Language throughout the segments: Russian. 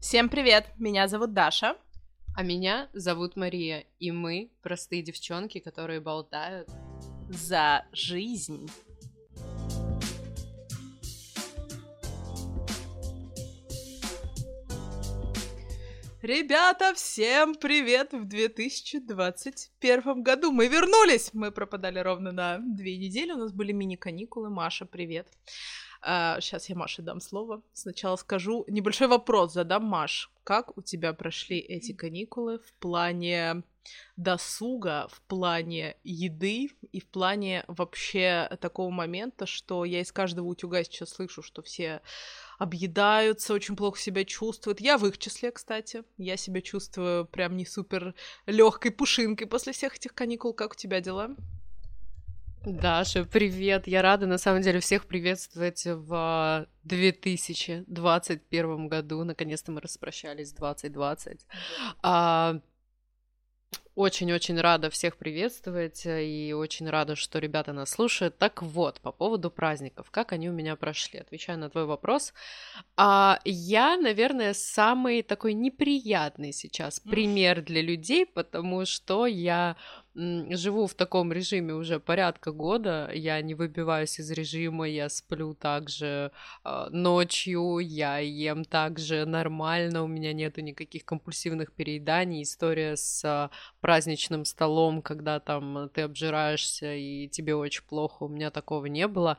Всем привет! Меня зовут Даша. А меня зовут Мария, и мы простые девчонки, которые болтают за жизнь. Ребята, всем привет в 2021 году. Мы вернулись! Мы пропадали ровно на две недели, у нас были мини-каникулы. Маша, привет. А, сейчас я Маше дам слово. Сначала скажу небольшой вопрос задам, Маш. Как у тебя прошли эти каникулы в плане досуга, в плане еды и в плане вообще такого момента, что я из каждого утюга сейчас слышу, что все объедаются, очень плохо себя чувствуют. Я в их числе, кстати. Я себя чувствую прям не супер легкой пушинкой после всех этих каникул. Как у тебя дела? Даша, привет! Я рада, на самом деле, всех приветствовать в 2021 году. Наконец-то мы распрощались с 2020. А, очень-очень рада всех приветствовать и очень рада, что ребята нас слушают. Так вот, по поводу праздников, как они у меня прошли? Отвечаю на твой вопрос. А, я, наверное, самый такой неприятный сейчас пример для людей, потому что я живу в таком режиме уже порядка года, я не выбиваюсь из режима, я сплю также э, ночью, я ем также нормально, у меня нету никаких компульсивных перееданий, история с э, праздничным столом, когда там ты обжираешься и тебе очень плохо, у меня такого не было,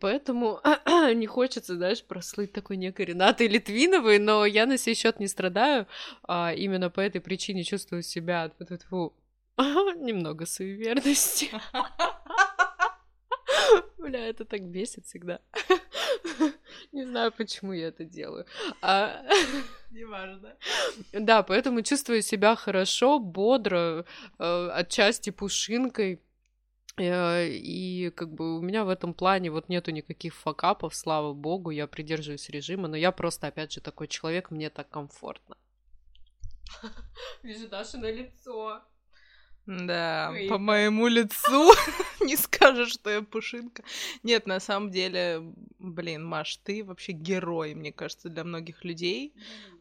поэтому не хочется, знаешь, прослыть такой некой Ренатой Литвиновой, но я на сей счет не страдаю, а именно по этой причине чувствую себя немного суеверности. Бля, это так бесит всегда. Не знаю, почему я это делаю. А... Неважно. Да, поэтому чувствую себя хорошо, бодро, э, отчасти пушинкой. Э, и как бы у меня в этом плане вот нету никаких факапов, слава богу, я придерживаюсь режима, но я просто, опять же, такой человек, мне так комфортно. Вижу Даша на лицо. Да, Ой, по моему лицу не скажешь, что я пушинка. Нет, на самом деле, блин, Маш, ты вообще герой, мне кажется, для многих людей.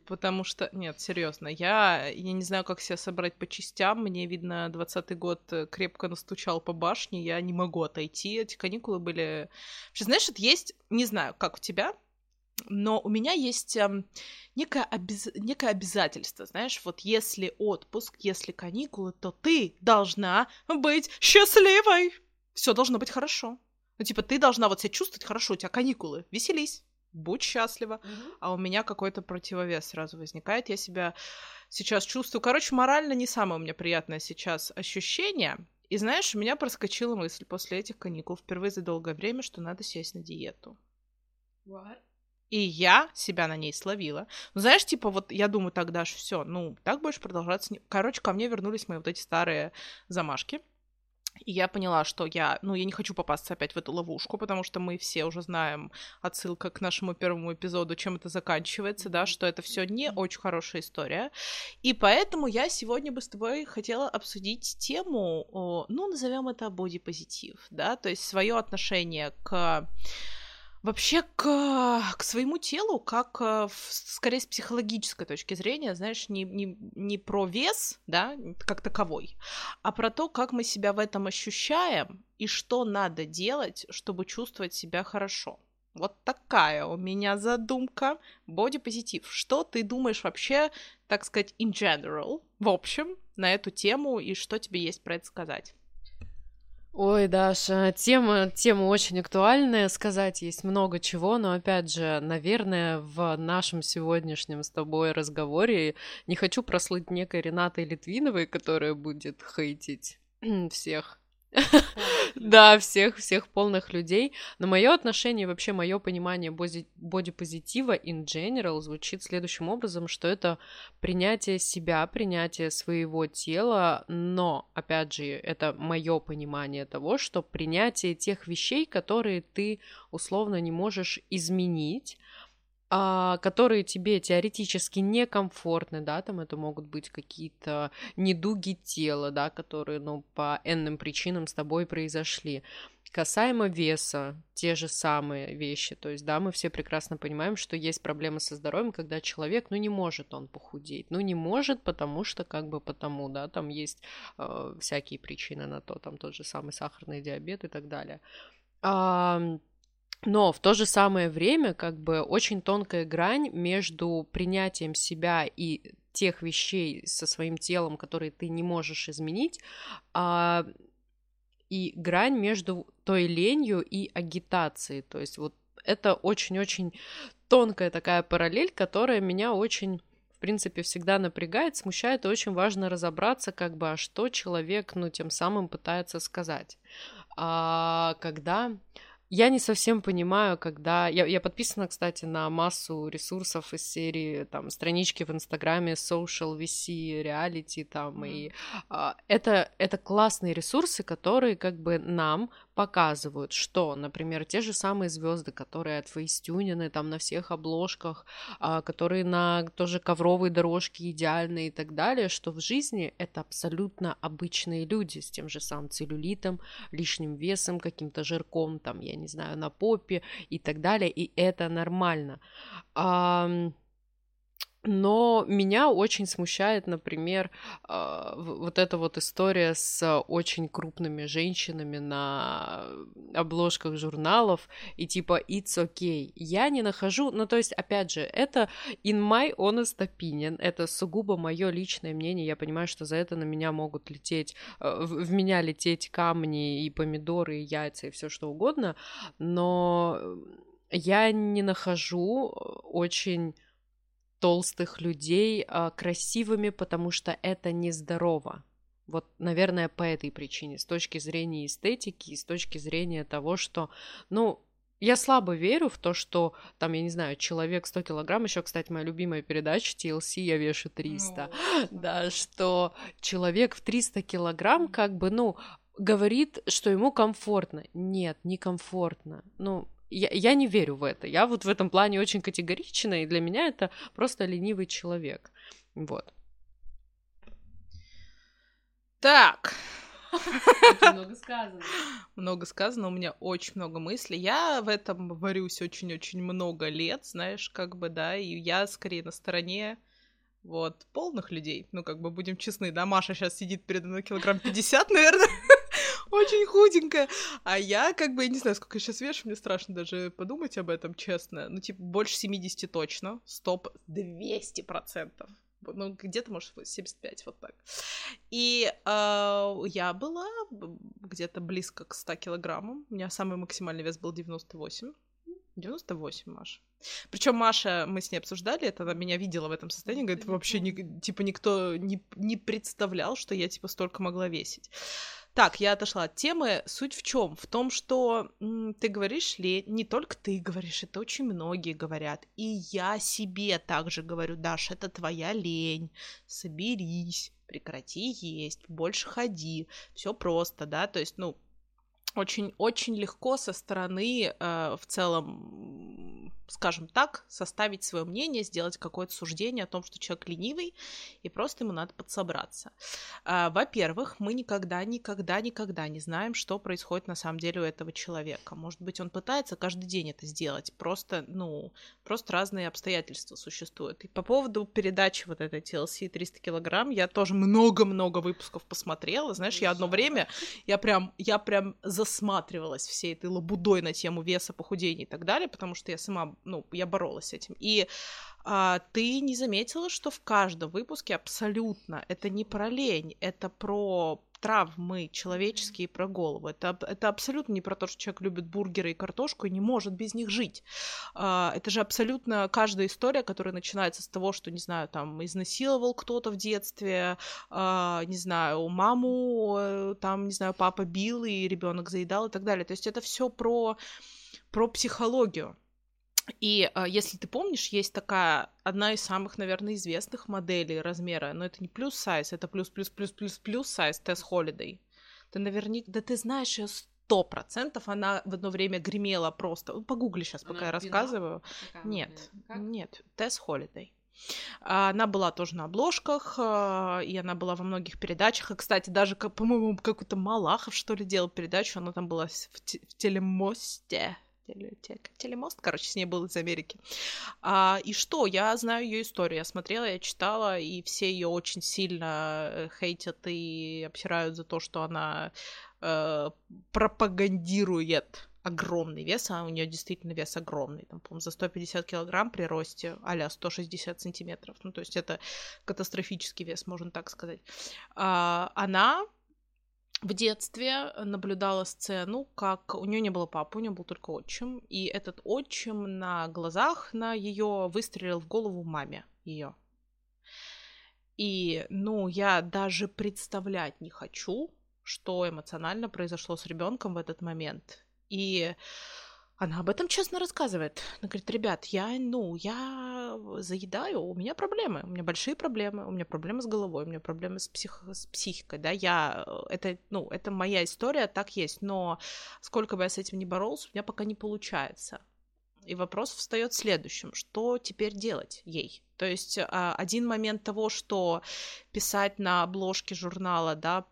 Потому что, нет, серьезно, я, я не знаю, как себя собрать по частям. Мне, видно, двадцатый год крепко настучал по башне, я не могу отойти. Эти каникулы были... Вообще, знаешь, это есть, не знаю, как у тебя, но у меня есть эм, некое, обез... некое обязательство, знаешь, вот если отпуск, если каникулы, то ты должна быть счастливой. Все должно быть хорошо. Ну, типа, ты должна вот себя чувствовать хорошо, у тебя каникулы, веселись, будь счастлива. Mm-hmm. А у меня какой-то противовес сразу возникает. Я себя сейчас чувствую. Короче, морально не самое у меня приятное сейчас ощущение. И знаешь, у меня проскочила мысль после этих каникул впервые за долгое время, что надо сесть на диету. What? И я себя на ней словила. Ну, знаешь, типа, вот я думаю, тогда ж все, ну, так будешь продолжаться. Короче, ко мне вернулись мои вот эти старые замашки. И я поняла, что я, ну, я не хочу попасться опять в эту ловушку, потому что мы все уже знаем отсылка к нашему первому эпизоду, чем это заканчивается, да, что это все не очень хорошая история. И поэтому я сегодня бы с тобой хотела обсудить тему, ну, назовем это бодипозитив, да, то есть свое отношение к Вообще к, к своему телу, как э, в, скорее с психологической точки зрения, знаешь, не, не, не про вес, да, как таковой, а про то, как мы себя в этом ощущаем и что надо делать, чтобы чувствовать себя хорошо. Вот такая у меня задумка. Бодипозитив. Что ты думаешь вообще, так сказать, in general, в общем, на эту тему, и что тебе есть про это сказать? Ой, Даша, тема, тема очень актуальная, сказать есть много чего, но опять же, наверное, в нашем сегодняшнем с тобой разговоре не хочу прослыть некой Ренатой Литвиновой, которая будет хейтить всех да, всех, всех полных людей. Но мое отношение, вообще мое понимание бодипозитива in general звучит следующим образом, что это принятие себя, принятие своего тела, но, опять же, это мое понимание того, что принятие тех вещей, которые ты условно не можешь изменить, которые тебе теоретически некомфортны, да, там это могут быть какие-то недуги тела, да, которые, ну, по энным причинам с тобой произошли. Касаемо веса, те же самые вещи. То есть, да, мы все прекрасно понимаем, что есть проблемы со здоровьем, когда человек, ну, не может он похудеть. Ну, не может, потому что, как бы, потому, да, там есть э, всякие причины на то, там тот же самый сахарный диабет и так далее. А, но в то же самое время, как бы, очень тонкая грань между принятием себя и тех вещей со своим телом, которые ты не можешь изменить, а, и грань между той ленью и агитацией. То есть вот это очень-очень тонкая такая параллель, которая меня очень в принципе, всегда напрягает, смущает, и очень важно разобраться, как бы, а что человек, ну, тем самым пытается сказать. А когда я не совсем понимаю, когда... Я, я подписана, кстати, на массу ресурсов из серии, там, странички в Инстаграме, social, VC, reality, там, mm. и а, это, это классные ресурсы, которые, как бы, нам показывают, что, например, те же самые звезды, которые от фейстюнены там на всех обложках, а, которые на тоже ковровой дорожке идеальные и так далее, что в жизни это абсолютно обычные люди с тем же самым целлюлитом, лишним весом, каким-то жирком, там, я не знаю, на попе и так далее, и это нормально. Но меня очень смущает, например, а, вот эта вот история с очень крупными женщинами на обложках журналов и типа it's okay. Я не нахожу, ну то есть, опять же, это in my honest opinion, это сугубо мое личное мнение. Я понимаю, что за это на меня могут лететь, э, в меня лететь камни и помидоры, и яйца и все что угодно, но я не нахожу очень толстых людей а, красивыми, потому что это нездорово. Вот, наверное, по этой причине, с точки зрения эстетики и с точки зрения того, что, ну, я слабо верю в то, что там, я не знаю, человек 100 килограмм, еще, кстати, моя любимая передача TLC, я вешу 300, ну, да, что человек в 300 килограмм как бы, ну, говорит, что ему комфортно. Нет, некомфортно. Ну, я, я не верю в это. Я вот в этом плане очень категорична, и для меня это просто ленивый человек. Вот. Так. Много сказано. Много сказано, у меня очень много мыслей. Я в этом варюсь очень-очень много лет, знаешь, как бы, да, и я скорее на стороне вот, полных людей. Ну, как бы, будем честны, да, Маша сейчас сидит передо мной килограмм 50, наверное очень худенькая. А я как бы, я не знаю, сколько я сейчас вешу, мне страшно даже подумать об этом, честно. Ну, типа, больше 70 точно, стоп, 200 процентов. Ну, где-то, может, 75, вот так. И э, я была где-то близко к 100 килограммам. У меня самый максимальный вес был 98. 98, Маша. Причем Маша, мы с ней обсуждали это, она меня видела в этом состоянии, говорит, вообще, ни, типа, никто не, не представлял, что я, типа, столько могла весить. Так, я отошла от темы. Суть в чем? В том, что м, ты говоришь ли, не только ты говоришь, это очень многие говорят. И я себе также говорю, Даша, это твоя лень. Соберись, прекрати есть, больше ходи. Все просто, да. То есть, ну, очень-очень легко со стороны э, в целом, скажем так, составить свое мнение, сделать какое-то суждение о том, что человек ленивый, и просто ему надо подсобраться. Э, во-первых, мы никогда, никогда, никогда не знаем, что происходит на самом деле у этого человека. Может быть, он пытается каждый день это сделать, просто, ну, просто разные обстоятельства существуют. И по поводу передачи вот этой TLC 300 килограмм, я тоже много-много выпусков посмотрела, знаешь, я одно время, я прям, я прям за засматривалась всей этой лабудой на тему веса, похудения и так далее, потому что я сама, ну, я боролась с этим. И а, ты не заметила, что в каждом выпуске абсолютно это не про лень, это про травмы человеческие про голову. Это, это абсолютно не про то, что человек любит бургеры и картошку и не может без них жить. А, это же абсолютно каждая история, которая начинается с того, что, не знаю, там, изнасиловал кто-то в детстве, а, не знаю, маму, э, там, не знаю, папа бил, и ребенок заедал и так далее. То есть это все про, про психологию. И э, если ты помнишь, есть такая одна из самых, наверное, известных моделей размера, но это не плюс сайз, это плюс плюс плюс плюс плюс сайз Тесс Холидей. Ты наверняка, да ты знаешь ее сто процентов она в одно время гремела просто. Погугли сейчас, пока она я рассказываю. Нет, нет, Тесс Холидей. Она была тоже на обложках, а, и она была во многих передачах. И, кстати, даже, по-моему, какой-то Малахов, что ли, делал передачу. Она там была в, те- в телемосте. Телемост, короче, с ней был из Америки. А, и что? Я знаю ее историю. Я смотрела, я читала, и все ее очень сильно э, хейтят и обсирают за то, что она э, пропагандирует огромный вес, а у нее действительно вес огромный, там, по-моему, за 150 килограмм при росте а 160 сантиметров, ну, то есть это катастрофический вес, можно так сказать. А, она в детстве наблюдала сцену, как у нее не было папы, у нее был только отчим, и этот отчим на глазах на ее выстрелил в голову маме ее. И, ну, я даже представлять не хочу, что эмоционально произошло с ребенком в этот момент. И она об этом честно рассказывает. Она говорит, ребят, я, ну, я заедаю, у меня проблемы, у меня большие проблемы, у меня проблемы с головой, у меня проблемы с, псих... с психикой, да, я, это, ну, это моя история, так есть, но сколько бы я с этим не боролся, у меня пока не получается. И вопрос встает следующим, что теперь делать ей? То есть а, один момент того, что писать на обложке журнала, да,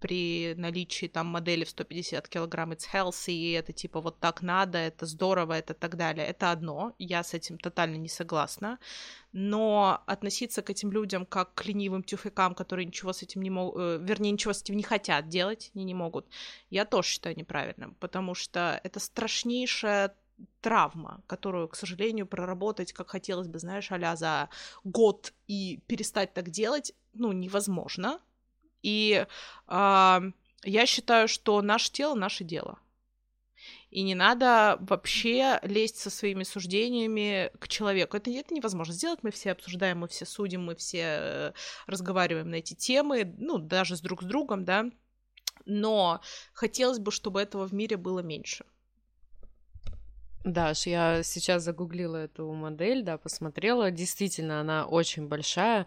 при наличии там модели в 150 килограмм it's healthy, и это типа вот так надо, это здорово, это так далее. Это одно, я с этим тотально не согласна. Но относиться к этим людям как к ленивым тюфякам, которые ничего с этим не могут, э, вернее, ничего с этим не хотят делать, не, не могут, я тоже считаю неправильным, потому что это страшнейшая травма, которую, к сожалению, проработать, как хотелось бы, знаешь, а за год и перестать так делать, ну, невозможно, и э, я считаю, что наше тело наше дело. И не надо вообще лезть со своими суждениями к человеку. Это, это невозможно сделать. Мы все обсуждаем, мы все судим, мы все разговариваем на эти темы, ну, даже с друг с другом, да. Но хотелось бы, чтобы этого в мире было меньше. Даш, я сейчас загуглила эту модель, да, посмотрела. Действительно, она очень большая.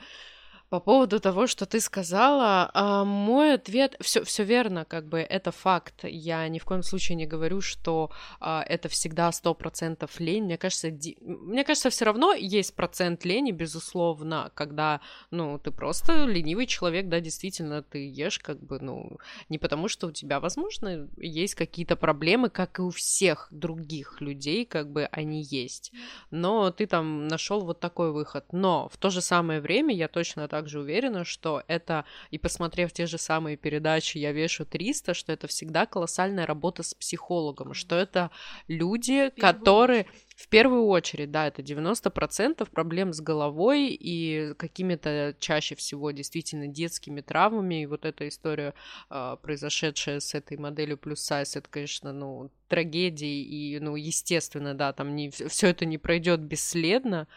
По поводу того, что ты сказала, а, мой ответ все, все верно, как бы это факт. Я ни в коем случае не говорю, что а, это всегда сто процентов лень. Мне кажется, ди... мне кажется, все равно есть процент лени, безусловно, когда, ну, ты просто ленивый человек, да, действительно, ты ешь, как бы, ну, не потому, что у тебя, возможно, есть какие-то проблемы, как и у всех других людей, как бы они есть. Но ты там нашел вот такой выход. Но в то же самое время я точно так также уверена, что это, и посмотрев те же самые передачи «Я вешу 300», что это всегда колоссальная работа с психологом, что это люди, которые... В первую очередь, да, это 90% проблем с головой и какими-то чаще всего действительно детскими травмами. И вот эта история, э, произошедшая с этой моделью плюс сайз, это, конечно, ну, трагедии и, ну, естественно, да, там не, все это не пройдет бесследно,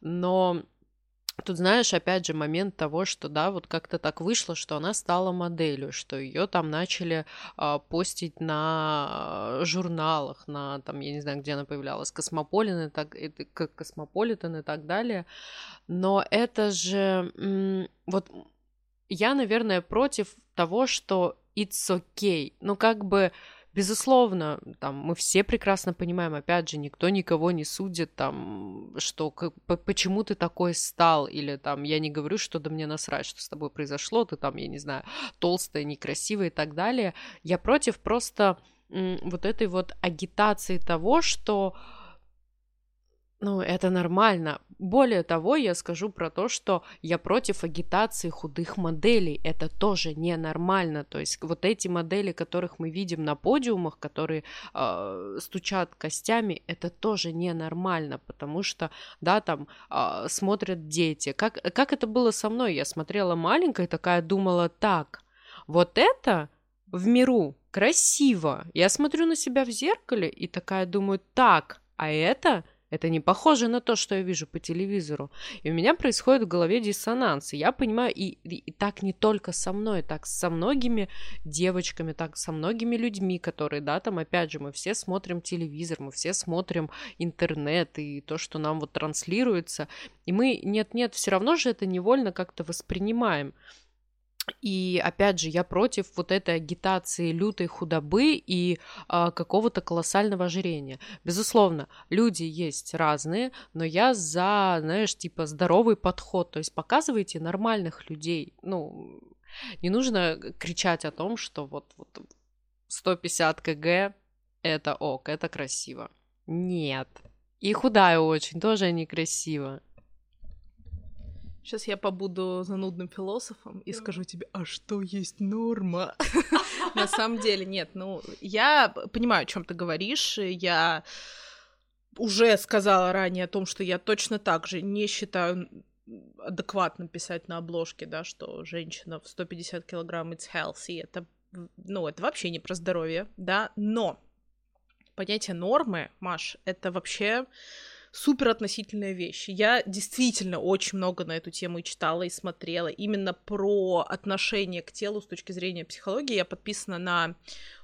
но Тут, знаешь, опять же, момент того, что, да, вот как-то так вышло, что она стала моделью, что ее там начали а, постить на журналах, на, там, я не знаю, где она появлялась, Космополитен и так, это, Космополитен и так далее. Но это же, м- вот я, наверное, против того, что it's okay. Ну, как бы Безусловно, там мы все прекрасно понимаем, опять же, никто никого не судит, там, что как, почему ты такой стал, или там, я не говорю, что да мне насрать, что с тобой произошло, ты там, я не знаю, толстая, некрасивая и так далее. Я против просто вот этой вот агитации того, что ну, это нормально. Более того, я скажу про то, что я против агитации худых моделей. Это тоже ненормально. То есть вот эти модели, которых мы видим на подиумах, которые э, стучат костями, это тоже ненормально, потому что, да, там э, смотрят дети. Как, как это было со мной? Я смотрела маленькая такая, думала, так, вот это в миру красиво. Я смотрю на себя в зеркале и такая думаю, так, а это это не похоже на то, что я вижу по телевизору. И у меня происходит в голове диссонанс. И я понимаю, и, и, и так не только со мной, так со многими девочками, так со многими людьми, которые, да, там, опять же, мы все смотрим телевизор, мы все смотрим интернет и то, что нам вот транслируется. И мы, нет-нет, все равно же это невольно как-то воспринимаем. И опять же, я против вот этой агитации лютой худобы и а, какого-то колоссального ожирения. Безусловно, люди есть разные, но я за, знаешь, типа здоровый подход. То есть показывайте нормальных людей. Ну, не нужно кричать о том, что вот, вот 150 кг это ок, это красиво. Нет. И худая очень, тоже некрасиво. Сейчас я побуду занудным философом и скажу тебе, а что есть норма? На самом деле, нет, ну, я понимаю, о чем ты говоришь, я уже сказала ранее о том, что я точно так же не считаю адекватно писать на обложке, да, что женщина в 150 килограмм it's healthy, это, ну, это вообще не про здоровье, да, но понятие нормы, Маш, это вообще супер относительная вещь. Я действительно очень много на эту тему и читала, и смотрела. Именно про отношение к телу с точки зрения психологии. Я подписана на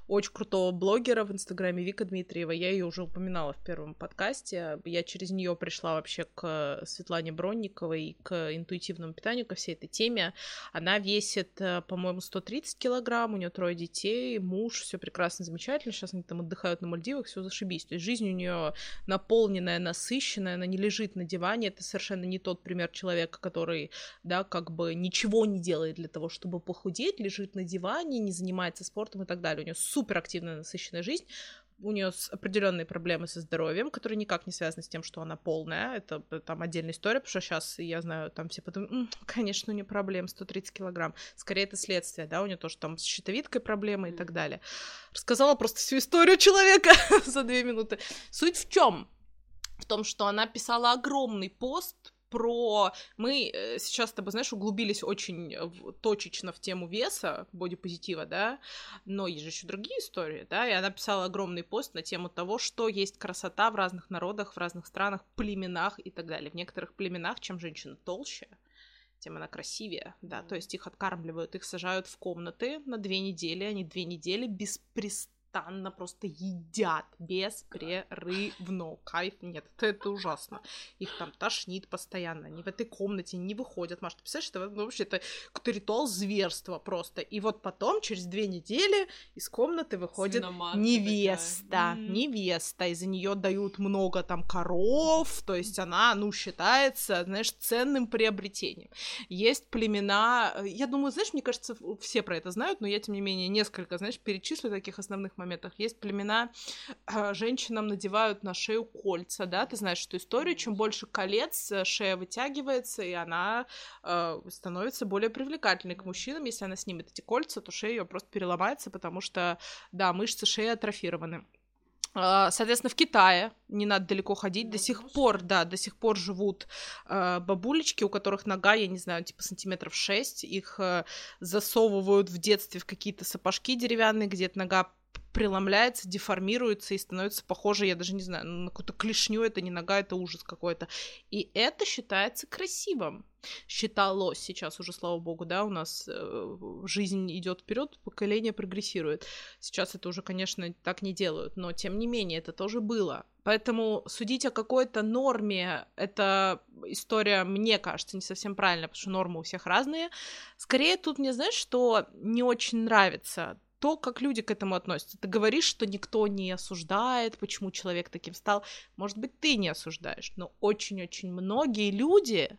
очень крутого блогера в Инстаграме Вика Дмитриева. Я ее уже упоминала в первом подкасте. Я через нее пришла вообще к Светлане Бронниковой и к интуитивному питанию, ко всей этой теме. Она весит, э, по-моему, 130 килограмм, у нее трое детей, муж, все прекрасно, замечательно. Сейчас они там отдыхают на Мальдивах, все зашибись. То есть жизнь у нее наполненная, насыщенная, она не лежит на диване. Это совершенно не тот пример человека, который, да, как бы ничего не делает для того, чтобы похудеть, лежит на диване, не занимается спортом и так далее. У нее суперактивная, насыщенная жизнь. У нее определенные проблемы со здоровьем, которые никак не связаны с тем, что она полная. Это там отдельная история, потому что сейчас, я знаю, там все подумают, М, конечно, у нее проблем 130 килограмм. Скорее, это следствие, да, у нее тоже там с щитовидкой проблемы и так далее. Рассказала просто всю историю человека за две минуты. Суть в чем? В том, что она писала огромный пост про... Мы э, сейчас с тобой, знаешь, углубились очень точечно в тему веса, бодипозитива, да, но есть же еще другие истории, да, и она писала огромный пост на тему того, что есть красота в разных народах, в разных странах, племенах и так далее. В некоторых племенах, чем женщина толще, тем она красивее, да, то есть их откармливают, их сажают в комнаты на две недели, они две недели беспрестанно постоянно просто едят беспрерывно. Кайф нет, это, это ужасно. Их там тошнит постоянно, они в этой комнате не выходят. Маш, ты представляешь, это ну, вообще это какой-то ритуал зверства просто. И вот потом, через две недели, из комнаты выходит невеста. Такая. Невеста. Из-за нее дают много там коров, то есть она, ну, считается, знаешь, ценным приобретением. Есть племена, э, я думаю, знаешь, мне кажется, все про это знают, но я, тем не менее, несколько, знаешь, перечислю таких основных моментов моментах. Есть племена, э, женщинам надевают на шею кольца, да, ты знаешь эту историю, чем больше колец, э, шея вытягивается, и она э, становится более привлекательной к мужчинам. Если она снимет эти кольца, то шея ее просто переломается, потому что, да, мышцы шеи атрофированы. А, соответственно, в Китае, не надо далеко ходить, до сих пор, да, до сих пор живут бабулечки, у которых нога, я не знаю, типа сантиметров 6, их э, засовывают в детстве в какие-то сапожки деревянные, где-то нога преломляется, деформируется и становится похоже, я даже не знаю, на какую-то клешню, это не нога, это ужас какой-то. И это считается красивым. Считалось сейчас уже, слава богу, да, у нас э, жизнь идет вперед, поколение прогрессирует. Сейчас это уже, конечно, так не делают, но тем не менее это тоже было. Поэтому судить о какой-то норме, это история, мне кажется, не совсем правильно, потому что нормы у всех разные. Скорее тут мне, знаешь, что не очень нравится то, как люди к этому относятся. Ты говоришь, что никто не осуждает, почему человек таким стал. Может быть, ты не осуждаешь, но очень-очень многие люди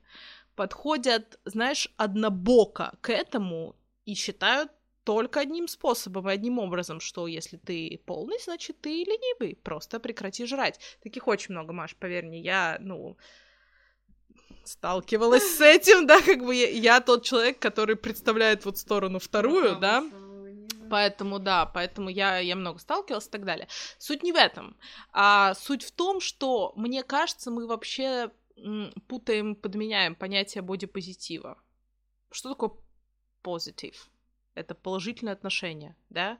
подходят, знаешь, однобоко к этому и считают только одним способом и одним образом, что если ты полный, значит, ты ленивый, просто прекрати жрать. Таких очень много, Маш, поверь мне, я, ну, сталкивалась с этим, да, как бы я, я тот человек, который представляет вот сторону вторую, да, Поэтому, да, поэтому я, я много сталкивалась и так далее. Суть не в этом. А суть в том, что, мне кажется, мы вообще путаем, подменяем понятие бодипозитива. Что такое позитив? Это положительное отношение, да?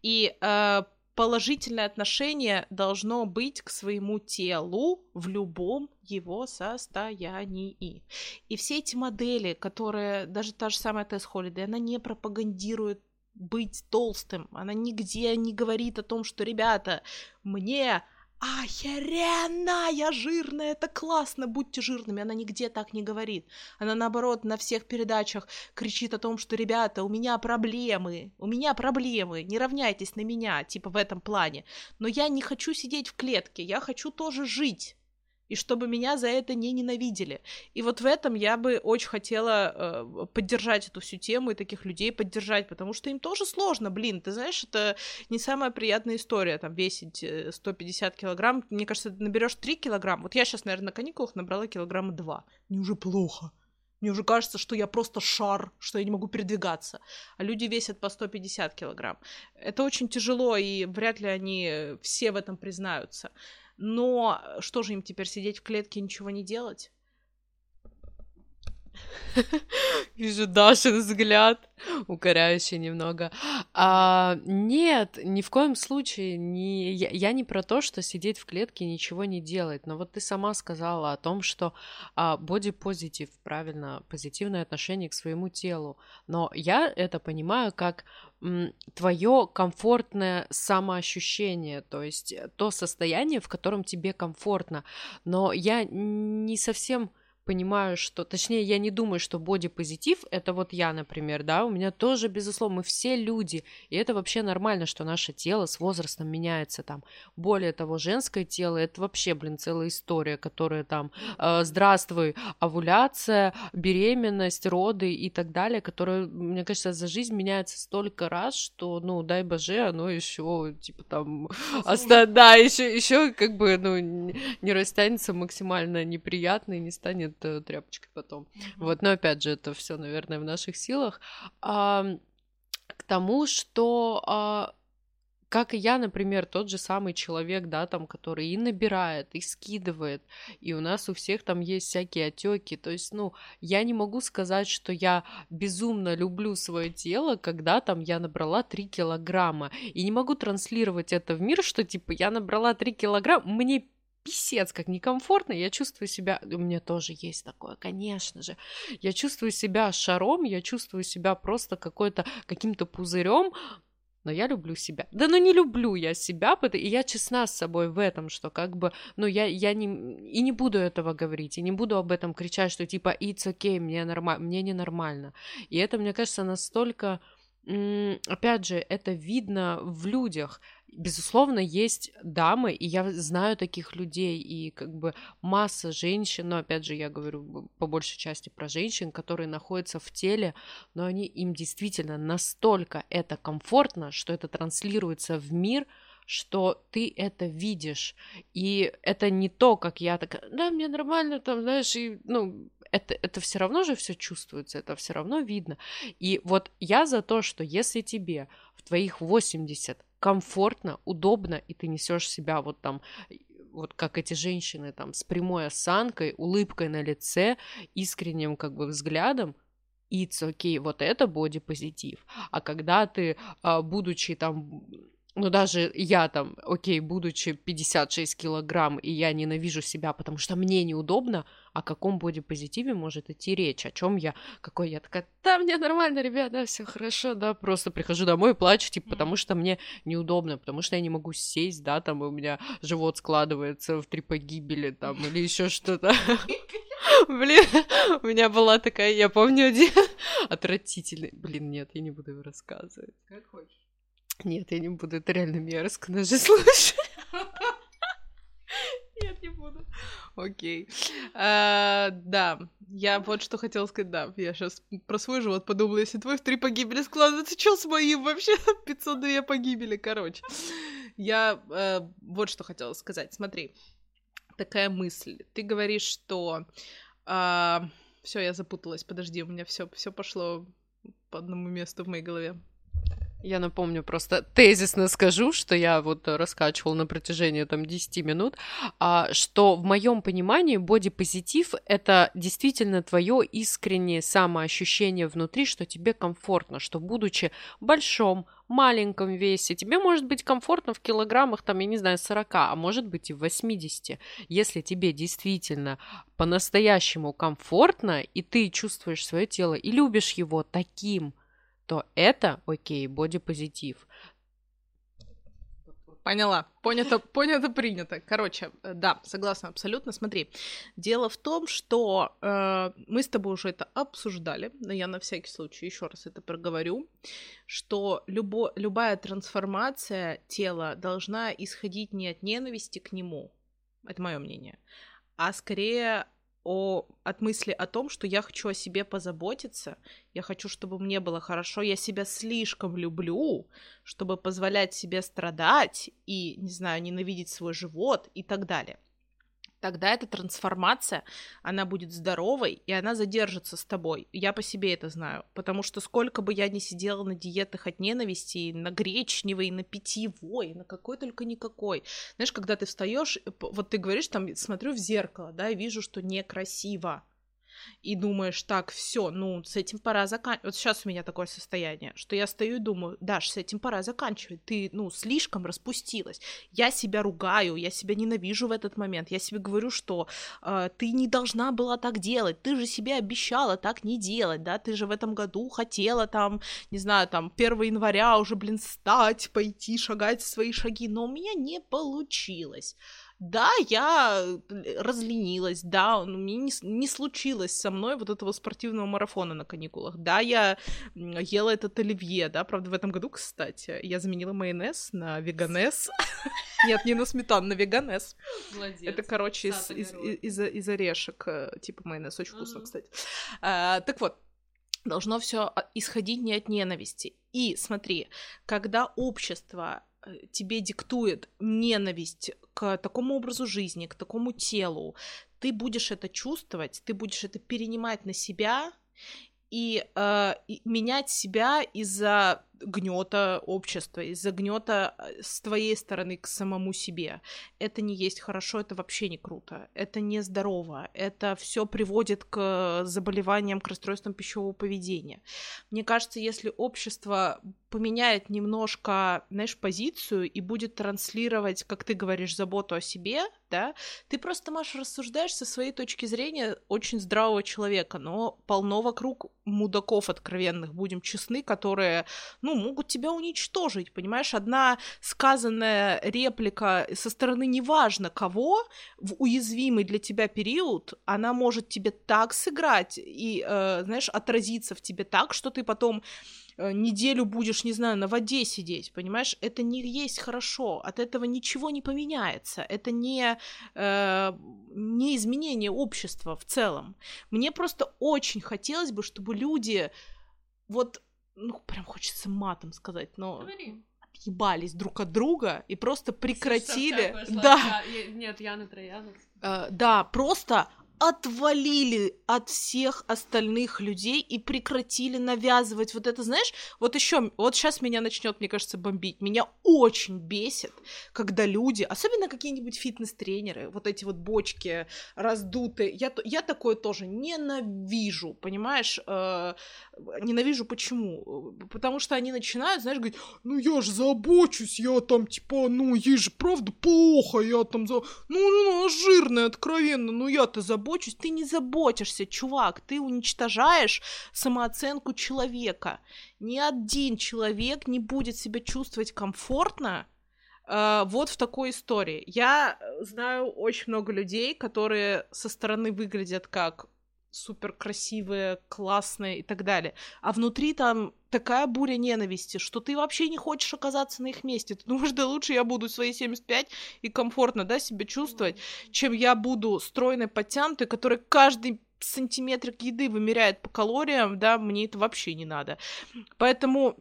И э, положительное отношение должно быть к своему телу в любом его состоянии. И все эти модели, которые, даже та же самая Тесс Холлиday, она не пропагандирует быть толстым. Она нигде не говорит о том, что, ребята, мне охеренно, я жирная, это классно, будьте жирными. Она нигде так не говорит. Она, наоборот, на всех передачах кричит о том, что, ребята, у меня проблемы, у меня проблемы, не равняйтесь на меня, типа в этом плане. Но я не хочу сидеть в клетке, я хочу тоже жить и чтобы меня за это не ненавидели. И вот в этом я бы очень хотела э, поддержать эту всю тему и таких людей поддержать, потому что им тоже сложно, блин, ты знаешь, это не самая приятная история, там, весить 150 э, килограмм, мне кажется, ты наберешь 3 килограмма, вот я сейчас, наверное, на каникулах набрала килограмма 2, мне уже плохо, мне уже кажется, что я просто шар, что я не могу передвигаться. А люди весят по 150 килограмм. Это очень тяжело, и вряд ли они все в этом признаются. Но э, что же им теперь сидеть в клетке и ничего не делать? Вижу Дашин взгляд, укоряющий немного. А, нет, ни в коем случае не... Я, я не про то, что сидеть в клетке ничего не делать. Но вот ты сама сказала о том, что а, бодипозитив, правильно, позитивное отношение к своему телу. Но я это понимаю как твое комфортное самоощущение, то есть то состояние, в котором тебе комфортно. Но я не совсем понимаю, что, точнее, я не думаю, что бодипозитив это вот я, например, да, у меня тоже, безусловно, мы все люди, и это вообще нормально, что наше тело с возрастом меняется там. Более того, женское тело это вообще, блин, целая история, которая там, э, здравствуй, овуляция, беременность, роды и так далее, которая, мне кажется, за жизнь меняется столько раз, что, ну, дай боже, оно еще типа там, оста... да, еще, еще как бы, ну, не растянется максимально неприятно и не станет будет тряпочкой потом. Mm-hmm. Вот, но опять же, это все, наверное, в наших силах. А, к тому, что а, как и я, например, тот же самый человек, да, там, который и набирает, и скидывает, и у нас у всех там есть всякие отеки. То есть, ну, я не могу сказать, что я безумно люблю свое тело, когда там я набрала 3 килограмма. И не могу транслировать это в мир, что типа я набрала 3 килограмма, мне писец, как некомфортно, я чувствую себя, у меня тоже есть такое, конечно же, я чувствую себя шаром, я чувствую себя просто какой-то, каким-то пузырем, но я люблю себя. Да ну не люблю я себя, и я честна с собой в этом, что как бы, ну я, я не, и не буду этого говорить, и не буду об этом кричать, что типа it's okay, мне нормально, мне не нормально. И это, мне кажется, настолько, опять же, это видно в людях, безусловно, есть дамы, и я знаю таких людей, и как бы масса женщин, но опять же, я говорю по большей части про женщин, которые находятся в теле, но они им действительно настолько это комфортно, что это транслируется в мир, что ты это видишь. И это не то, как я такая, да, мне нормально, там, знаешь, и, ну, это, это все равно же все чувствуется, это все равно видно. И вот я за то, что если тебе в твоих 80 комфортно, удобно, и ты несешь себя вот там вот как эти женщины там с прямой осанкой, улыбкой на лице, искренним как бы взглядом, it's okay, вот это бодипозитив. А когда ты, а, будучи там ну, даже я там, окей, будучи 56 килограмм, и я ненавижу себя, потому что мне неудобно, о каком бодипозитиве может идти речь, о чем я, какой я такая, да, мне нормально, ребята, все хорошо, да, просто прихожу домой и плачу, типа, потому что мне неудобно, потому что я не могу сесть, да, там у меня живот складывается в три погибели, там, или еще что-то. Блин, у меня была такая, я помню, один отвратительный. Блин, нет, я не буду его рассказывать. Как хочешь. Нет, я не буду, это реально мерзко, даже слушай. Нет, не буду. Окей. А, да, я вот что хотела сказать, да, я сейчас про свой живот подумала, если твой в три погибели складывается, что с моим вообще? 502 погибели, короче. Я э, вот что хотела сказать, смотри, такая мысль. Ты говоришь, что... Э, все, я запуталась, подожди, у меня все, все пошло по одному месту в моей голове. Я напомню, просто тезисно скажу, что я вот раскачивал на протяжении там 10 минут, а, что в моем понимании бодипозитив — это действительно твое искреннее самоощущение внутри, что тебе комфортно, что будучи большом, маленьком весе, тебе может быть комфортно в килограммах, там, я не знаю, 40, а может быть и в 80. Если тебе действительно по-настоящему комфортно, и ты чувствуешь свое тело и любишь его таким, то это, окей, бодипозитив. Поняла. Понято, понято, принято. Короче, э, да, согласна абсолютно. Смотри, дело в том, что э, мы с тобой уже это обсуждали, но я на всякий случай еще раз это проговорю, что любо, любая трансформация тела должна исходить не от ненависти к нему, это мое мнение, а скорее о, от мысли о том, что я хочу о себе позаботиться, я хочу, чтобы мне было хорошо, я себя слишком люблю, чтобы позволять себе страдать и, не знаю, ненавидеть свой живот и так далее тогда эта трансформация, она будет здоровой, и она задержится с тобой. Я по себе это знаю, потому что сколько бы я ни сидела на диетах от ненависти, на гречневой, на питьевой, на какой только никакой. Знаешь, когда ты встаешь, вот ты говоришь, там, смотрю в зеркало, да, и вижу, что некрасиво и думаешь, так, все, ну, с этим пора заканчивать. Вот сейчас у меня такое состояние, что я стою и думаю, Даш, с этим пора заканчивать. Ты, ну, слишком распустилась. Я себя ругаю, я себя ненавижу в этот момент. Я себе говорю, что э, ты не должна была так делать. Ты же себе обещала так не делать, да? Ты же в этом году хотела там, не знаю, там, 1 января уже, блин, встать, пойти, шагать свои шаги. Но у меня не получилось. Да, я э, разленилась, да, ну, мне не, не случилось со мной вот этого спортивного марафона на каникулах. Да, я ела этот оливье, да, правда, в этом году, кстати, я заменила майонез на веганес. Нет, не на сметану, на веганес. Это, короче, из, орешек, э, типа майонез, очень вкусно, кстати. А, так вот, должно все а, исходить не от ненависти. И смотри, когда общество тебе диктует ненависть к такому образу жизни, к такому телу, ты будешь это чувствовать, ты будешь это перенимать на себя и, э, и менять себя из-за гнета общества, из-за гнета э, с твоей стороны к самому себе. Это не есть хорошо, это вообще не круто, это не здорово, это все приводит к заболеваниям, к расстройствам пищевого поведения. Мне кажется, если общество поменяет немножко, знаешь, позицию и будет транслировать, как ты говоришь, заботу о себе, да, ты просто, Маш, рассуждаешь со своей точки зрения очень здравого человека, но полно вокруг мудаков откровенных, будем честны, которые, ну, могут тебя уничтожить, понимаешь? Одна сказанная реплика со стороны неважно кого в уязвимый для тебя период, она может тебе так сыграть и, э, знаешь, отразиться в тебе так, что ты потом э, неделю будешь, не знаю, на воде сидеть, понимаешь? Это не есть хорошо, от этого ничего не поменяется, это не, э, не изменение общества в целом. Мне просто очень хотелось бы, чтобы люди вот ну, прям хочется матом сказать, но... Говори отъебались друг от друга и просто прекратили. Да. Я, нет, Яна Троянов. Uh, да, просто отвалили от всех остальных людей и прекратили навязывать вот это, знаешь, вот еще, вот сейчас меня начнет, мне кажется, бомбить. Меня очень бесит, когда люди, особенно какие-нибудь фитнес-тренеры, вот эти вот бочки раздутые, я, я такое тоже ненавижу, понимаешь? Э, ненавижу почему? Потому что они начинают, знаешь, говорить, ну я же забочусь, я там типа, ну ей же правда плохо, я там за... Ну, ну она жирная, откровенно, ну я-то забочусь забочусь. Ты не заботишься, чувак, ты уничтожаешь самооценку человека. Ни один человек не будет себя чувствовать комфортно, Uh, вот в такой истории. Я знаю очень много людей, которые со стороны выглядят как супер красивые, классные и так далее. А внутри там такая буря ненависти, что ты вообще не хочешь оказаться на их месте. Ты думаешь, да лучше я буду свои 75 и комфортно, да, себя чувствовать, чем я буду стройной, подтянутой, которая каждый сантиметрик еды вымеряет по калориям, да, мне это вообще не надо. Поэтому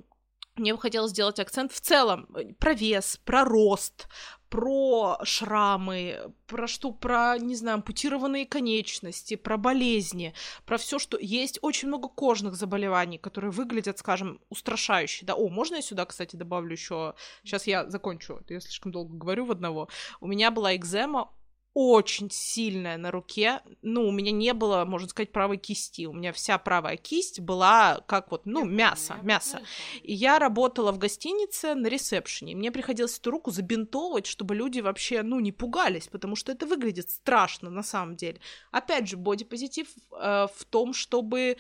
мне бы хотелось сделать акцент в целом э, про вес, про рост, про шрамы, про что, про, не знаю, ампутированные конечности, про болезни, про все, что есть очень много кожных заболеваний, которые выглядят, скажем, устрашающе. Да, о, можно я сюда, кстати, добавлю еще? Сейчас я закончу, я слишком долго говорю в одного. У меня была экзема очень сильная на руке. Ну, у меня не было, можно сказать, правой кисти. У меня вся правая кисть была как вот, ну, мясо, мясо. И я работала в гостинице на ресепшене. Мне приходилось эту руку забинтовывать, чтобы люди вообще, ну, не пугались, потому что это выглядит страшно на самом деле. Опять же, бодипозитив э, в том, чтобы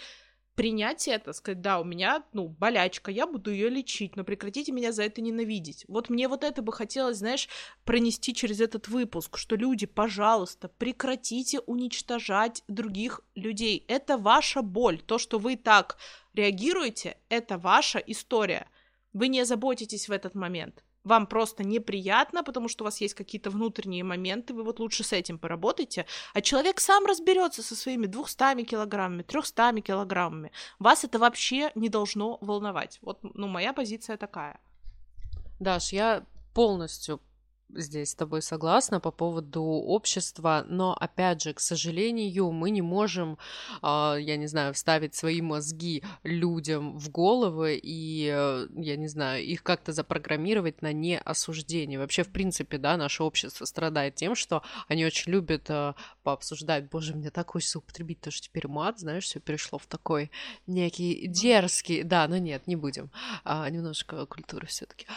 принять это, сказать, да, у меня, ну, болячка, я буду ее лечить, но прекратите меня за это ненавидеть. Вот мне вот это бы хотелось, знаешь, пронести через этот выпуск, что люди, пожалуйста, прекратите уничтожать других людей. Это ваша боль. То, что вы так реагируете, это ваша история. Вы не заботитесь в этот момент вам просто неприятно, потому что у вас есть какие-то внутренние моменты, вы вот лучше с этим поработайте, а человек сам разберется со своими 200 килограммами, 300 килограммами. Вас это вообще не должно волновать. Вот, ну, моя позиция такая. Даш, я полностью здесь с тобой согласна по поводу общества, но опять же, к сожалению, мы не можем, э, я не знаю, вставить свои мозги людям в головы и, э, я не знаю, их как-то запрограммировать на неосуждение. Вообще, в принципе, да, наше общество страдает тем, что они очень любят э, пообсуждать. Боже, мне так хочется употребить тоже теперь мат, знаешь, все перешло в такой некий дерзкий, да, но нет, не будем, а, немножко культуры все-таки.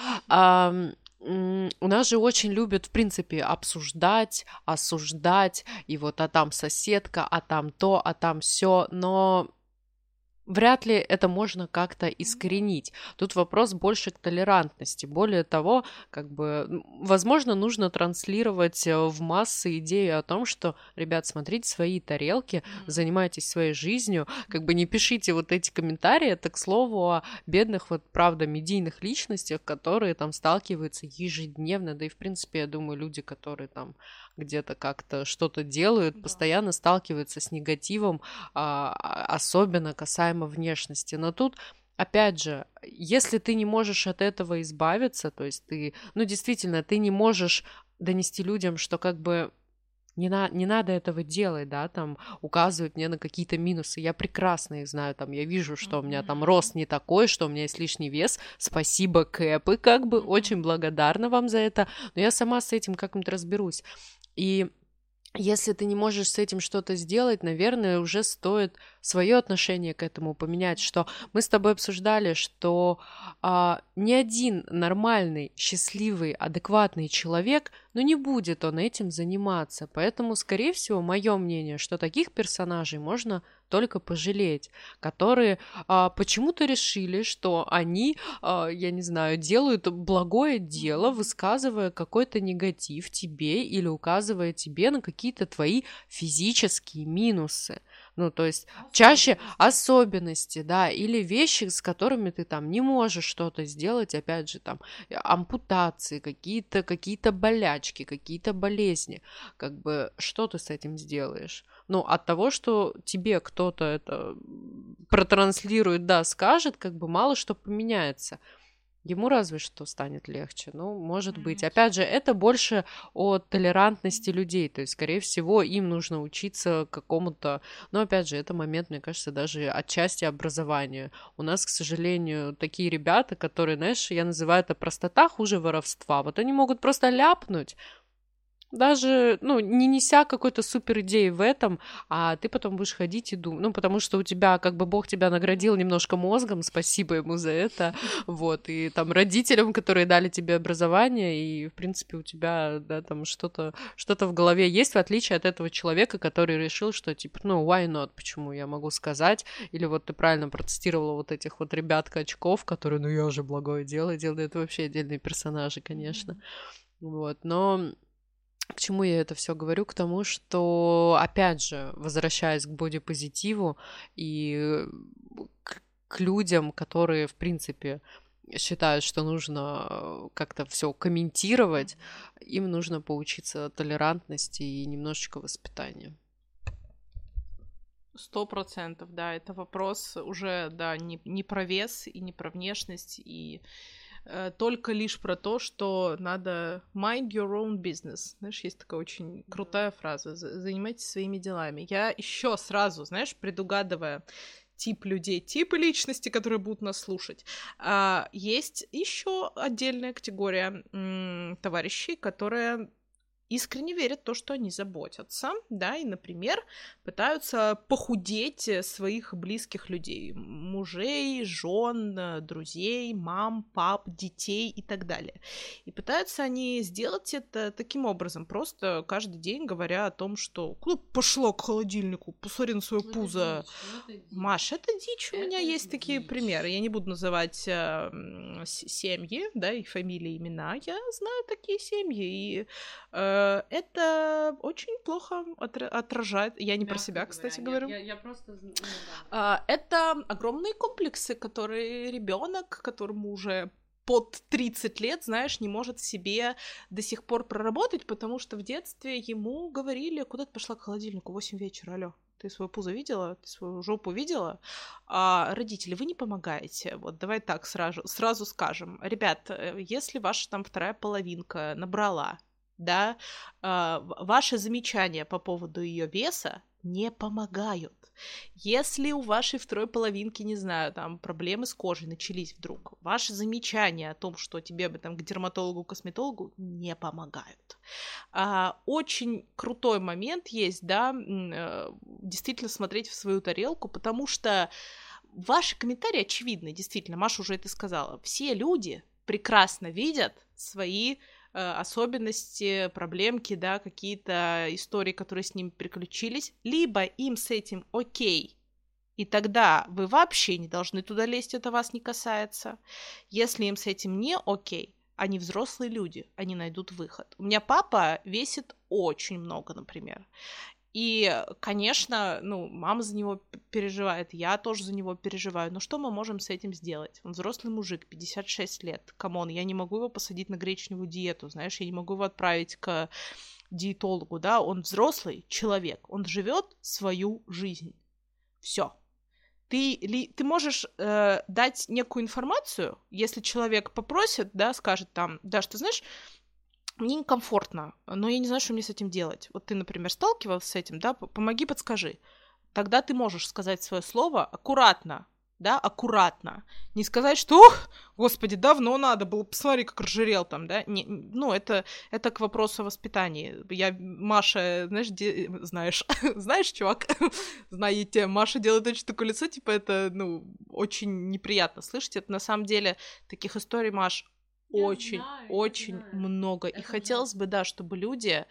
У нас же очень любят, в принципе, обсуждать, осуждать, и вот а там соседка, а там то, а там все, но вряд ли это можно как-то искоренить. Тут вопрос больше к толерантности. Более того, как бы, возможно, нужно транслировать э, в массы идею о том, что, ребят, смотрите свои тарелки, занимайтесь своей жизнью, как бы не пишите вот эти комментарии, это, к слову, о бедных, вот, правда, медийных личностях, которые там сталкиваются ежедневно, да и, в принципе, я думаю, люди, которые там где-то как-то что-то делают, да. постоянно сталкиваются с негативом, а, особенно касаемо внешности. Но тут опять же, если ты не можешь от этого избавиться, то есть ты, ну действительно, ты не можешь донести людям, что как бы не, на, не надо этого делать, да, там указывать мне на какие-то минусы. Я прекрасно их знаю, там я вижу, что у меня там рост не такой, что у меня есть лишний вес. Спасибо, Кэпы, как бы очень благодарна вам за это, но я сама с этим как-нибудь разберусь. И если ты не можешь с этим что-то сделать, наверное, уже стоит свое отношение к этому поменять, что мы с тобой обсуждали, что а, ни один нормальный, счастливый, адекватный человек, ну не будет он этим заниматься. Поэтому, скорее всего, мое мнение, что таких персонажей можно только пожалеть, которые а, почему-то решили, что они, а, я не знаю, делают благое дело, высказывая какой-то негатив тебе или указывая тебе на какие-то твои физические минусы. Ну, то есть чаще особенности, да, или вещи, с которыми ты там не можешь что-то сделать, опять же, там, э, ампутации, какие-то какие болячки, какие-то болезни. Как бы, что ты с этим сделаешь? Ну, от того, что тебе кто-то это протранслирует, да, скажет, как бы мало что поменяется. Ему разве что станет легче. Ну, может быть. Опять же, это больше о толерантности людей. То есть, скорее всего, им нужно учиться какому-то... Но, опять же, это момент, мне кажется, даже отчасти образования. У нас, к сожалению, такие ребята, которые, знаешь, я называю это простота хуже воровства. Вот они могут просто ляпнуть, даже, ну, не неся какой-то супер идеи в этом, а ты потом будешь ходить и думать, ну, потому что у тебя, как бы, Бог тебя наградил немножко мозгом, спасибо ему за это, вот, и там родителям, которые дали тебе образование, и, в принципе, у тебя, да, там что-то, что-то в голове есть, в отличие от этого человека, который решил, что, типа, ну, why not, почему я могу сказать, или вот ты правильно процитировала вот этих вот ребят-качков, которые, ну, я же благое дело делаю, это вообще отдельные персонажи, конечно, вот, но к чему я это все говорю? К тому, что, опять же, возвращаясь к бодипозитиву и к, к людям, которые, в принципе, считают, что нужно как-то все комментировать, им нужно поучиться толерантности и немножечко воспитания. Сто процентов, да, это вопрос уже, да, не, не про вес и не про внешность, и только лишь про то, что надо mind your own business. Знаешь, есть такая очень крутая фраза. Занимайтесь своими делами. Я еще сразу, знаешь, предугадывая тип людей, типы личности, которые будут нас слушать. А, есть еще отдельная категория м, товарищей, которая искренне верят в то, что они заботятся, да, и, например, пытаются похудеть своих близких людей, мужей, жен, друзей, мам, пап, детей и так далее. И пытаются они сделать это таким образом, просто каждый день говоря о том, что куда пошла к холодильнику, посмотри на свое ну, пузо. Это Маш, это дичь, это у меня есть дичь. такие примеры. Я не буду называть э, семьи, да, и фамилии, имена. Я знаю такие семьи, и э, это очень плохо отражает. Я не Мягко про себя, кстати, говоря. говорю. Я, я просто... Ну, да. а, это огромные комплексы, которые ребенок, которому уже под 30 лет, знаешь, не может себе до сих пор проработать, потому что в детстве ему говорили, куда ты пошла к холодильнику, 8 вечера, алё. Ты свою пузо видела? Ты свою жопу видела? А, родители, вы не помогаете. Вот давай так сразу, сразу скажем. Ребят, э, если ваша там вторая половинка набрала, да, а, ваши замечания по поводу ее веса не помогают. Если у вашей второй половинки, не знаю, там проблемы с кожей начались вдруг, ваши замечания о том, что тебе бы там к дерматологу, косметологу, не помогают. А, очень крутой момент есть, да, э, действительно смотреть в свою тарелку, потому что ваши комментарии очевидны, действительно, Маша уже это сказала. Все люди прекрасно видят свои особенности, проблемки, да, какие-то истории, которые с ним приключились, либо им с этим окей, и тогда вы вообще не должны туда лезть, это вас не касается. Если им с этим не окей, они взрослые люди, они найдут выход. У меня папа весит очень много, например. И, конечно, ну, мама за него переживает, я тоже за него переживаю. Но что мы можем с этим сделать? Он взрослый мужик, 56 лет. Come on, я не могу его посадить на гречневую диету, знаешь, я не могу его отправить к диетологу, да, он взрослый человек, он живет свою жизнь. Все. Ты, ли, ты можешь э, дать некую информацию, если человек попросит, да, скажет там, да, что знаешь, мне некомфортно, но я не знаю, что мне с этим делать. Вот ты, например, сталкивался с этим, да, помоги, подскажи. Тогда ты можешь сказать свое слово аккуратно, да, аккуратно. Не сказать, что, ух, господи, давно надо было, посмотри, как разжирел там, да. Не, ну, это, это к вопросу о воспитании. Я, Маша, знаешь, де... знаешь, знаешь, чувак, знаете, Маша делает очень такое лицо, типа, это, ну, очень неприятно слышать. Это на самом деле таких историй, Маш, очень, знаю, очень знаю. много. Это и хотелось бы, да, чтобы люди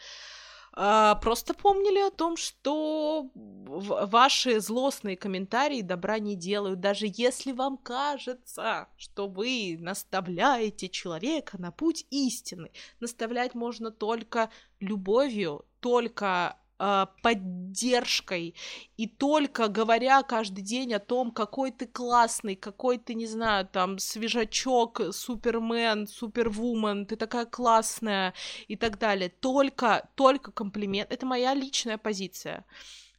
а, просто помнили о том, что ваши злостные комментарии добра не делают, даже если вам кажется, что вы наставляете человека на путь истины. Наставлять можно только любовью, только поддержкой и только говоря каждый день о том, какой ты классный, какой ты, не знаю, там, свежачок, супермен, супервумен, ты такая классная и так далее. Только, только комплимент. Это моя личная позиция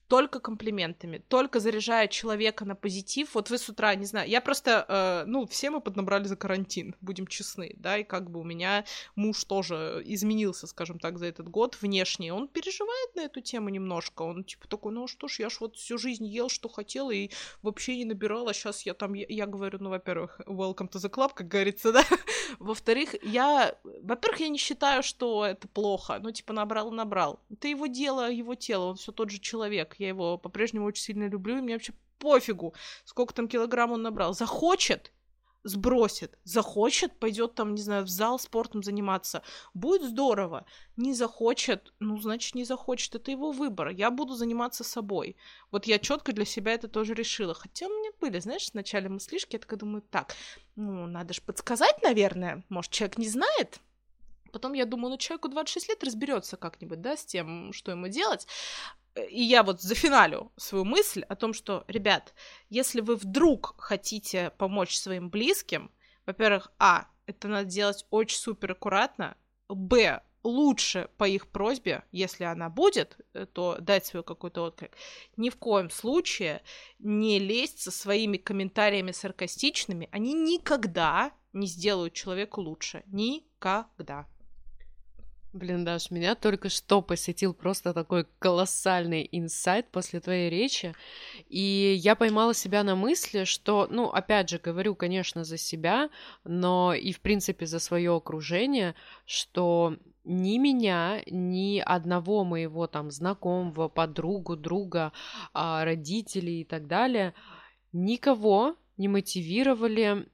только комплиментами, только заряжая человека на позитив. Вот вы с утра, не знаю, я просто, э, ну, все мы поднабрали за карантин, будем честны, да, и как бы у меня муж тоже изменился, скажем так, за этот год внешне. Он переживает на эту тему немножко, он типа такой, ну что ж, я ж вот всю жизнь ел, что хотел, и вообще не набирала, сейчас я там, я, я говорю, ну, во-первых, welcome to the club, как говорится, да, во-вторых, я, во-первых, я не считаю, что это плохо, ну, типа, набрал набрал. Это его дело, его тело, он все тот же человек, я его по-прежнему очень сильно люблю, и мне вообще пофигу, сколько там килограмм он набрал. Захочет, сбросит, захочет, пойдет там, не знаю, в зал спортом заниматься. Будет здорово. Не захочет, ну, значит, не захочет. Это его выбор. Я буду заниматься собой. Вот я четко для себя это тоже решила. Хотя у меня были, знаешь, вначале мыслишки, я такая думаю, так, ну, надо же подсказать, наверное. Может, человек не знает, Потом я думаю, ну, человеку 26 лет разберется как-нибудь, да, с тем, что ему делать. И я вот зафиналю свою мысль о том, что, ребят, если вы вдруг хотите помочь своим близким, во-первых, а, это надо делать очень супер аккуратно, б, лучше по их просьбе, если она будет, э, то дать свой какой-то отклик. Ни в коем случае не лезть со своими комментариями саркастичными. Они никогда не сделают человеку лучше. Никогда. Блин, Даш, меня только что посетил просто такой колоссальный инсайт после твоей речи, и я поймала себя на мысли, что, ну, опять же, говорю, конечно, за себя, но и, в принципе, за свое окружение, что ни меня, ни одного моего там знакомого, подругу, друга, а, родителей и так далее, никого не мотивировали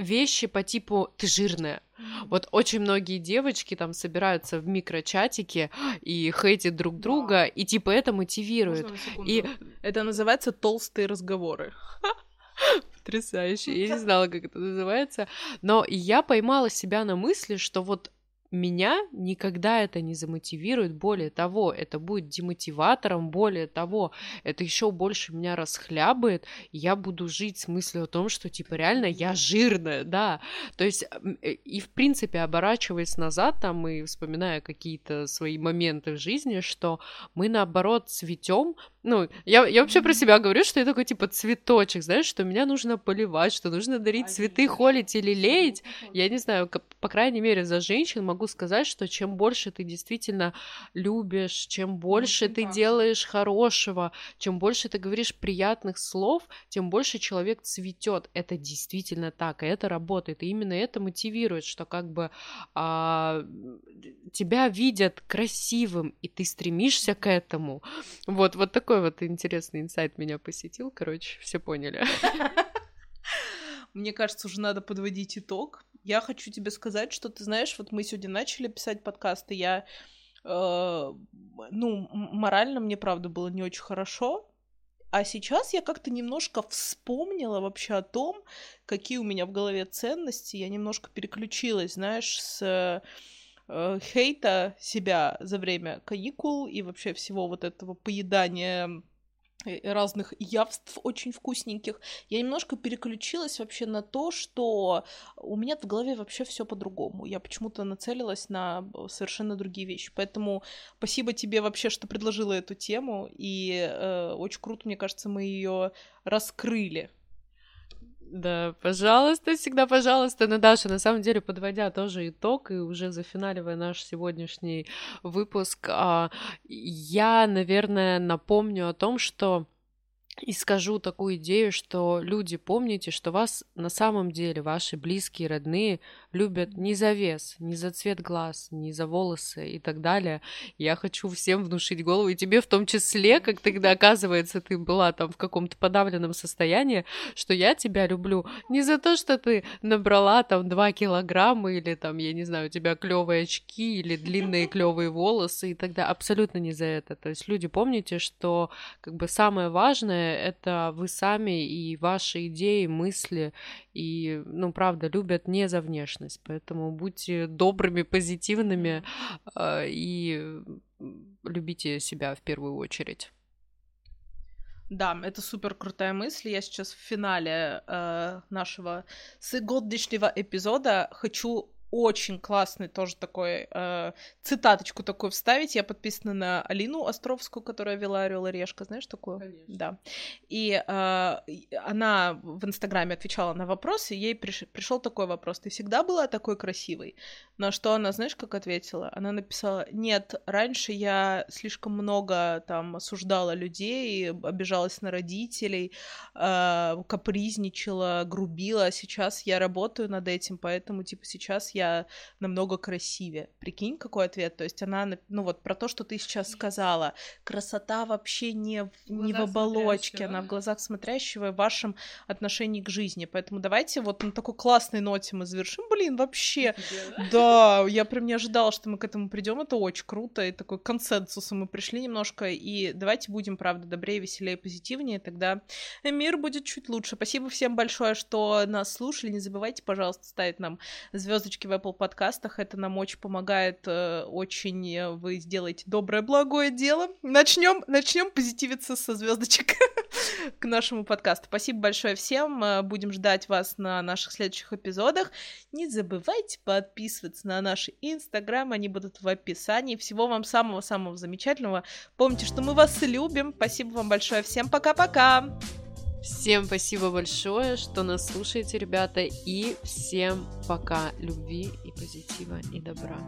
вещи по типу «ты жирная». Вот очень многие девочки там собираются в микрочатике и хейтят друг друга, и типа это мотивирует. И это называется толстые разговоры. Потрясающе. Я не знала, как это называется. Но я поймала себя на мысли, что вот меня никогда это не замотивирует. Более того, это будет демотиватором. Более того, это еще больше меня расхлябает. Я буду жить с мыслью о том, что типа реально я жирная, да. То есть э, и в принципе оборачиваясь назад там и вспоминая какие-то свои моменты в жизни, что мы наоборот цветем, ну, я, я вообще про себя говорю, что я такой, типа, цветочек, знаешь, что меня нужно поливать, что нужно дарить цветы, холить или леять. Я не знаю, по крайней мере, за женщин могу сказать, что чем больше ты действительно любишь, чем больше ты делаешь хорошего, чем больше ты говоришь приятных слов, тем больше человек цветет. Это действительно так, и это работает. И именно это мотивирует, что как бы а, тебя видят красивым, и ты стремишься к этому. Вот, вот такой такой вот интересный инсайт меня посетил. Короче, все поняли. Мне кажется, уже надо подводить итог. Я хочу тебе сказать, что ты знаешь, вот мы сегодня начали писать подкасты, я, э, ну, морально мне, правда, было не очень хорошо, а сейчас я как-то немножко вспомнила вообще о том, какие у меня в голове ценности. Я немножко переключилась, знаешь, с э, хейта себя за время каникул и вообще всего вот этого поедания э, разных явств очень вкусненьких, я немножко переключилась вообще на то, что у меня в голове вообще все по-другому. Я почему-то нацелилась на совершенно другие вещи. Поэтому спасибо тебе вообще, что предложила эту тему. И э, очень круто, мне кажется, мы ее раскрыли. Да, пожалуйста, всегда пожалуйста. Ну, Даша, на самом деле, подводя тоже итог и уже зафиналивая наш сегодняшний выпуск, а, я, наверное, напомню о том, что и скажу такую идею, что люди, помните, что вас на самом деле, ваши близкие, родные, любят не за вес, не за цвет глаз, не за волосы и так далее. Я хочу всем внушить голову, и тебе в том числе, как тогда оказывается, ты была там в каком-то подавленном состоянии, что я тебя люблю не за то, что ты набрала там 2 килограмма или там, я не знаю, у тебя клевые очки или длинные клевые волосы и тогда абсолютно не за это. То есть люди, помните, что как бы самое важное это вы сами и ваши идеи, мысли, и, ну, правда, любят не за внешность, поэтому будьте добрыми, позитивными э, и любите себя в первую очередь. Да, это супер крутая мысль. Я сейчас в финале э, нашего сегодняшнего эпизода хочу очень классный тоже такой э, цитаточку такую вставить. Я подписана на Алину Островскую, которая вела Орел и Решка, знаешь такую? Конечно. Да. И э, она в Инстаграме отвечала на вопросы, ей приш... пришел такой вопрос: Ты всегда была такой красивой? На что она, знаешь, как ответила? Она написала: Нет, раньше я слишком много там осуждала людей, обижалась на родителей, э, капризничала, грубила, а сейчас я работаю над этим, поэтому типа сейчас я я намного красивее. Прикинь, какой ответ. То есть она, ну вот про то, что ты сейчас сказала. Красота вообще не, в, не в оболочке, она в глазах смотрящего в вашем отношении к жизни. Поэтому давайте вот на такой классной ноте мы завершим. Блин, вообще. Да, я прям не ожидала, что мы к этому придем. Это очень круто. И такой консенсус мы пришли немножко. И давайте будем, правда, добрее, веселее, позитивнее. Тогда мир будет чуть лучше. Спасибо всем большое, что нас слушали. Не забывайте, пожалуйста, ставить нам звездочки в Apple подкастах. Это нам очень помогает, э, очень э, вы сделаете доброе, благое дело. Начнем, начнем позитивиться со звездочек к нашему подкасту. Спасибо большое всем. Э, будем ждать вас на наших следующих эпизодах. Не забывайте подписываться на наши инстаграм, они будут в описании. Всего вам самого-самого замечательного. Помните, что мы вас любим. Спасибо вам большое. Всем пока-пока! Всем спасибо большое, что нас слушаете, ребята, и всем пока любви и позитива и добра.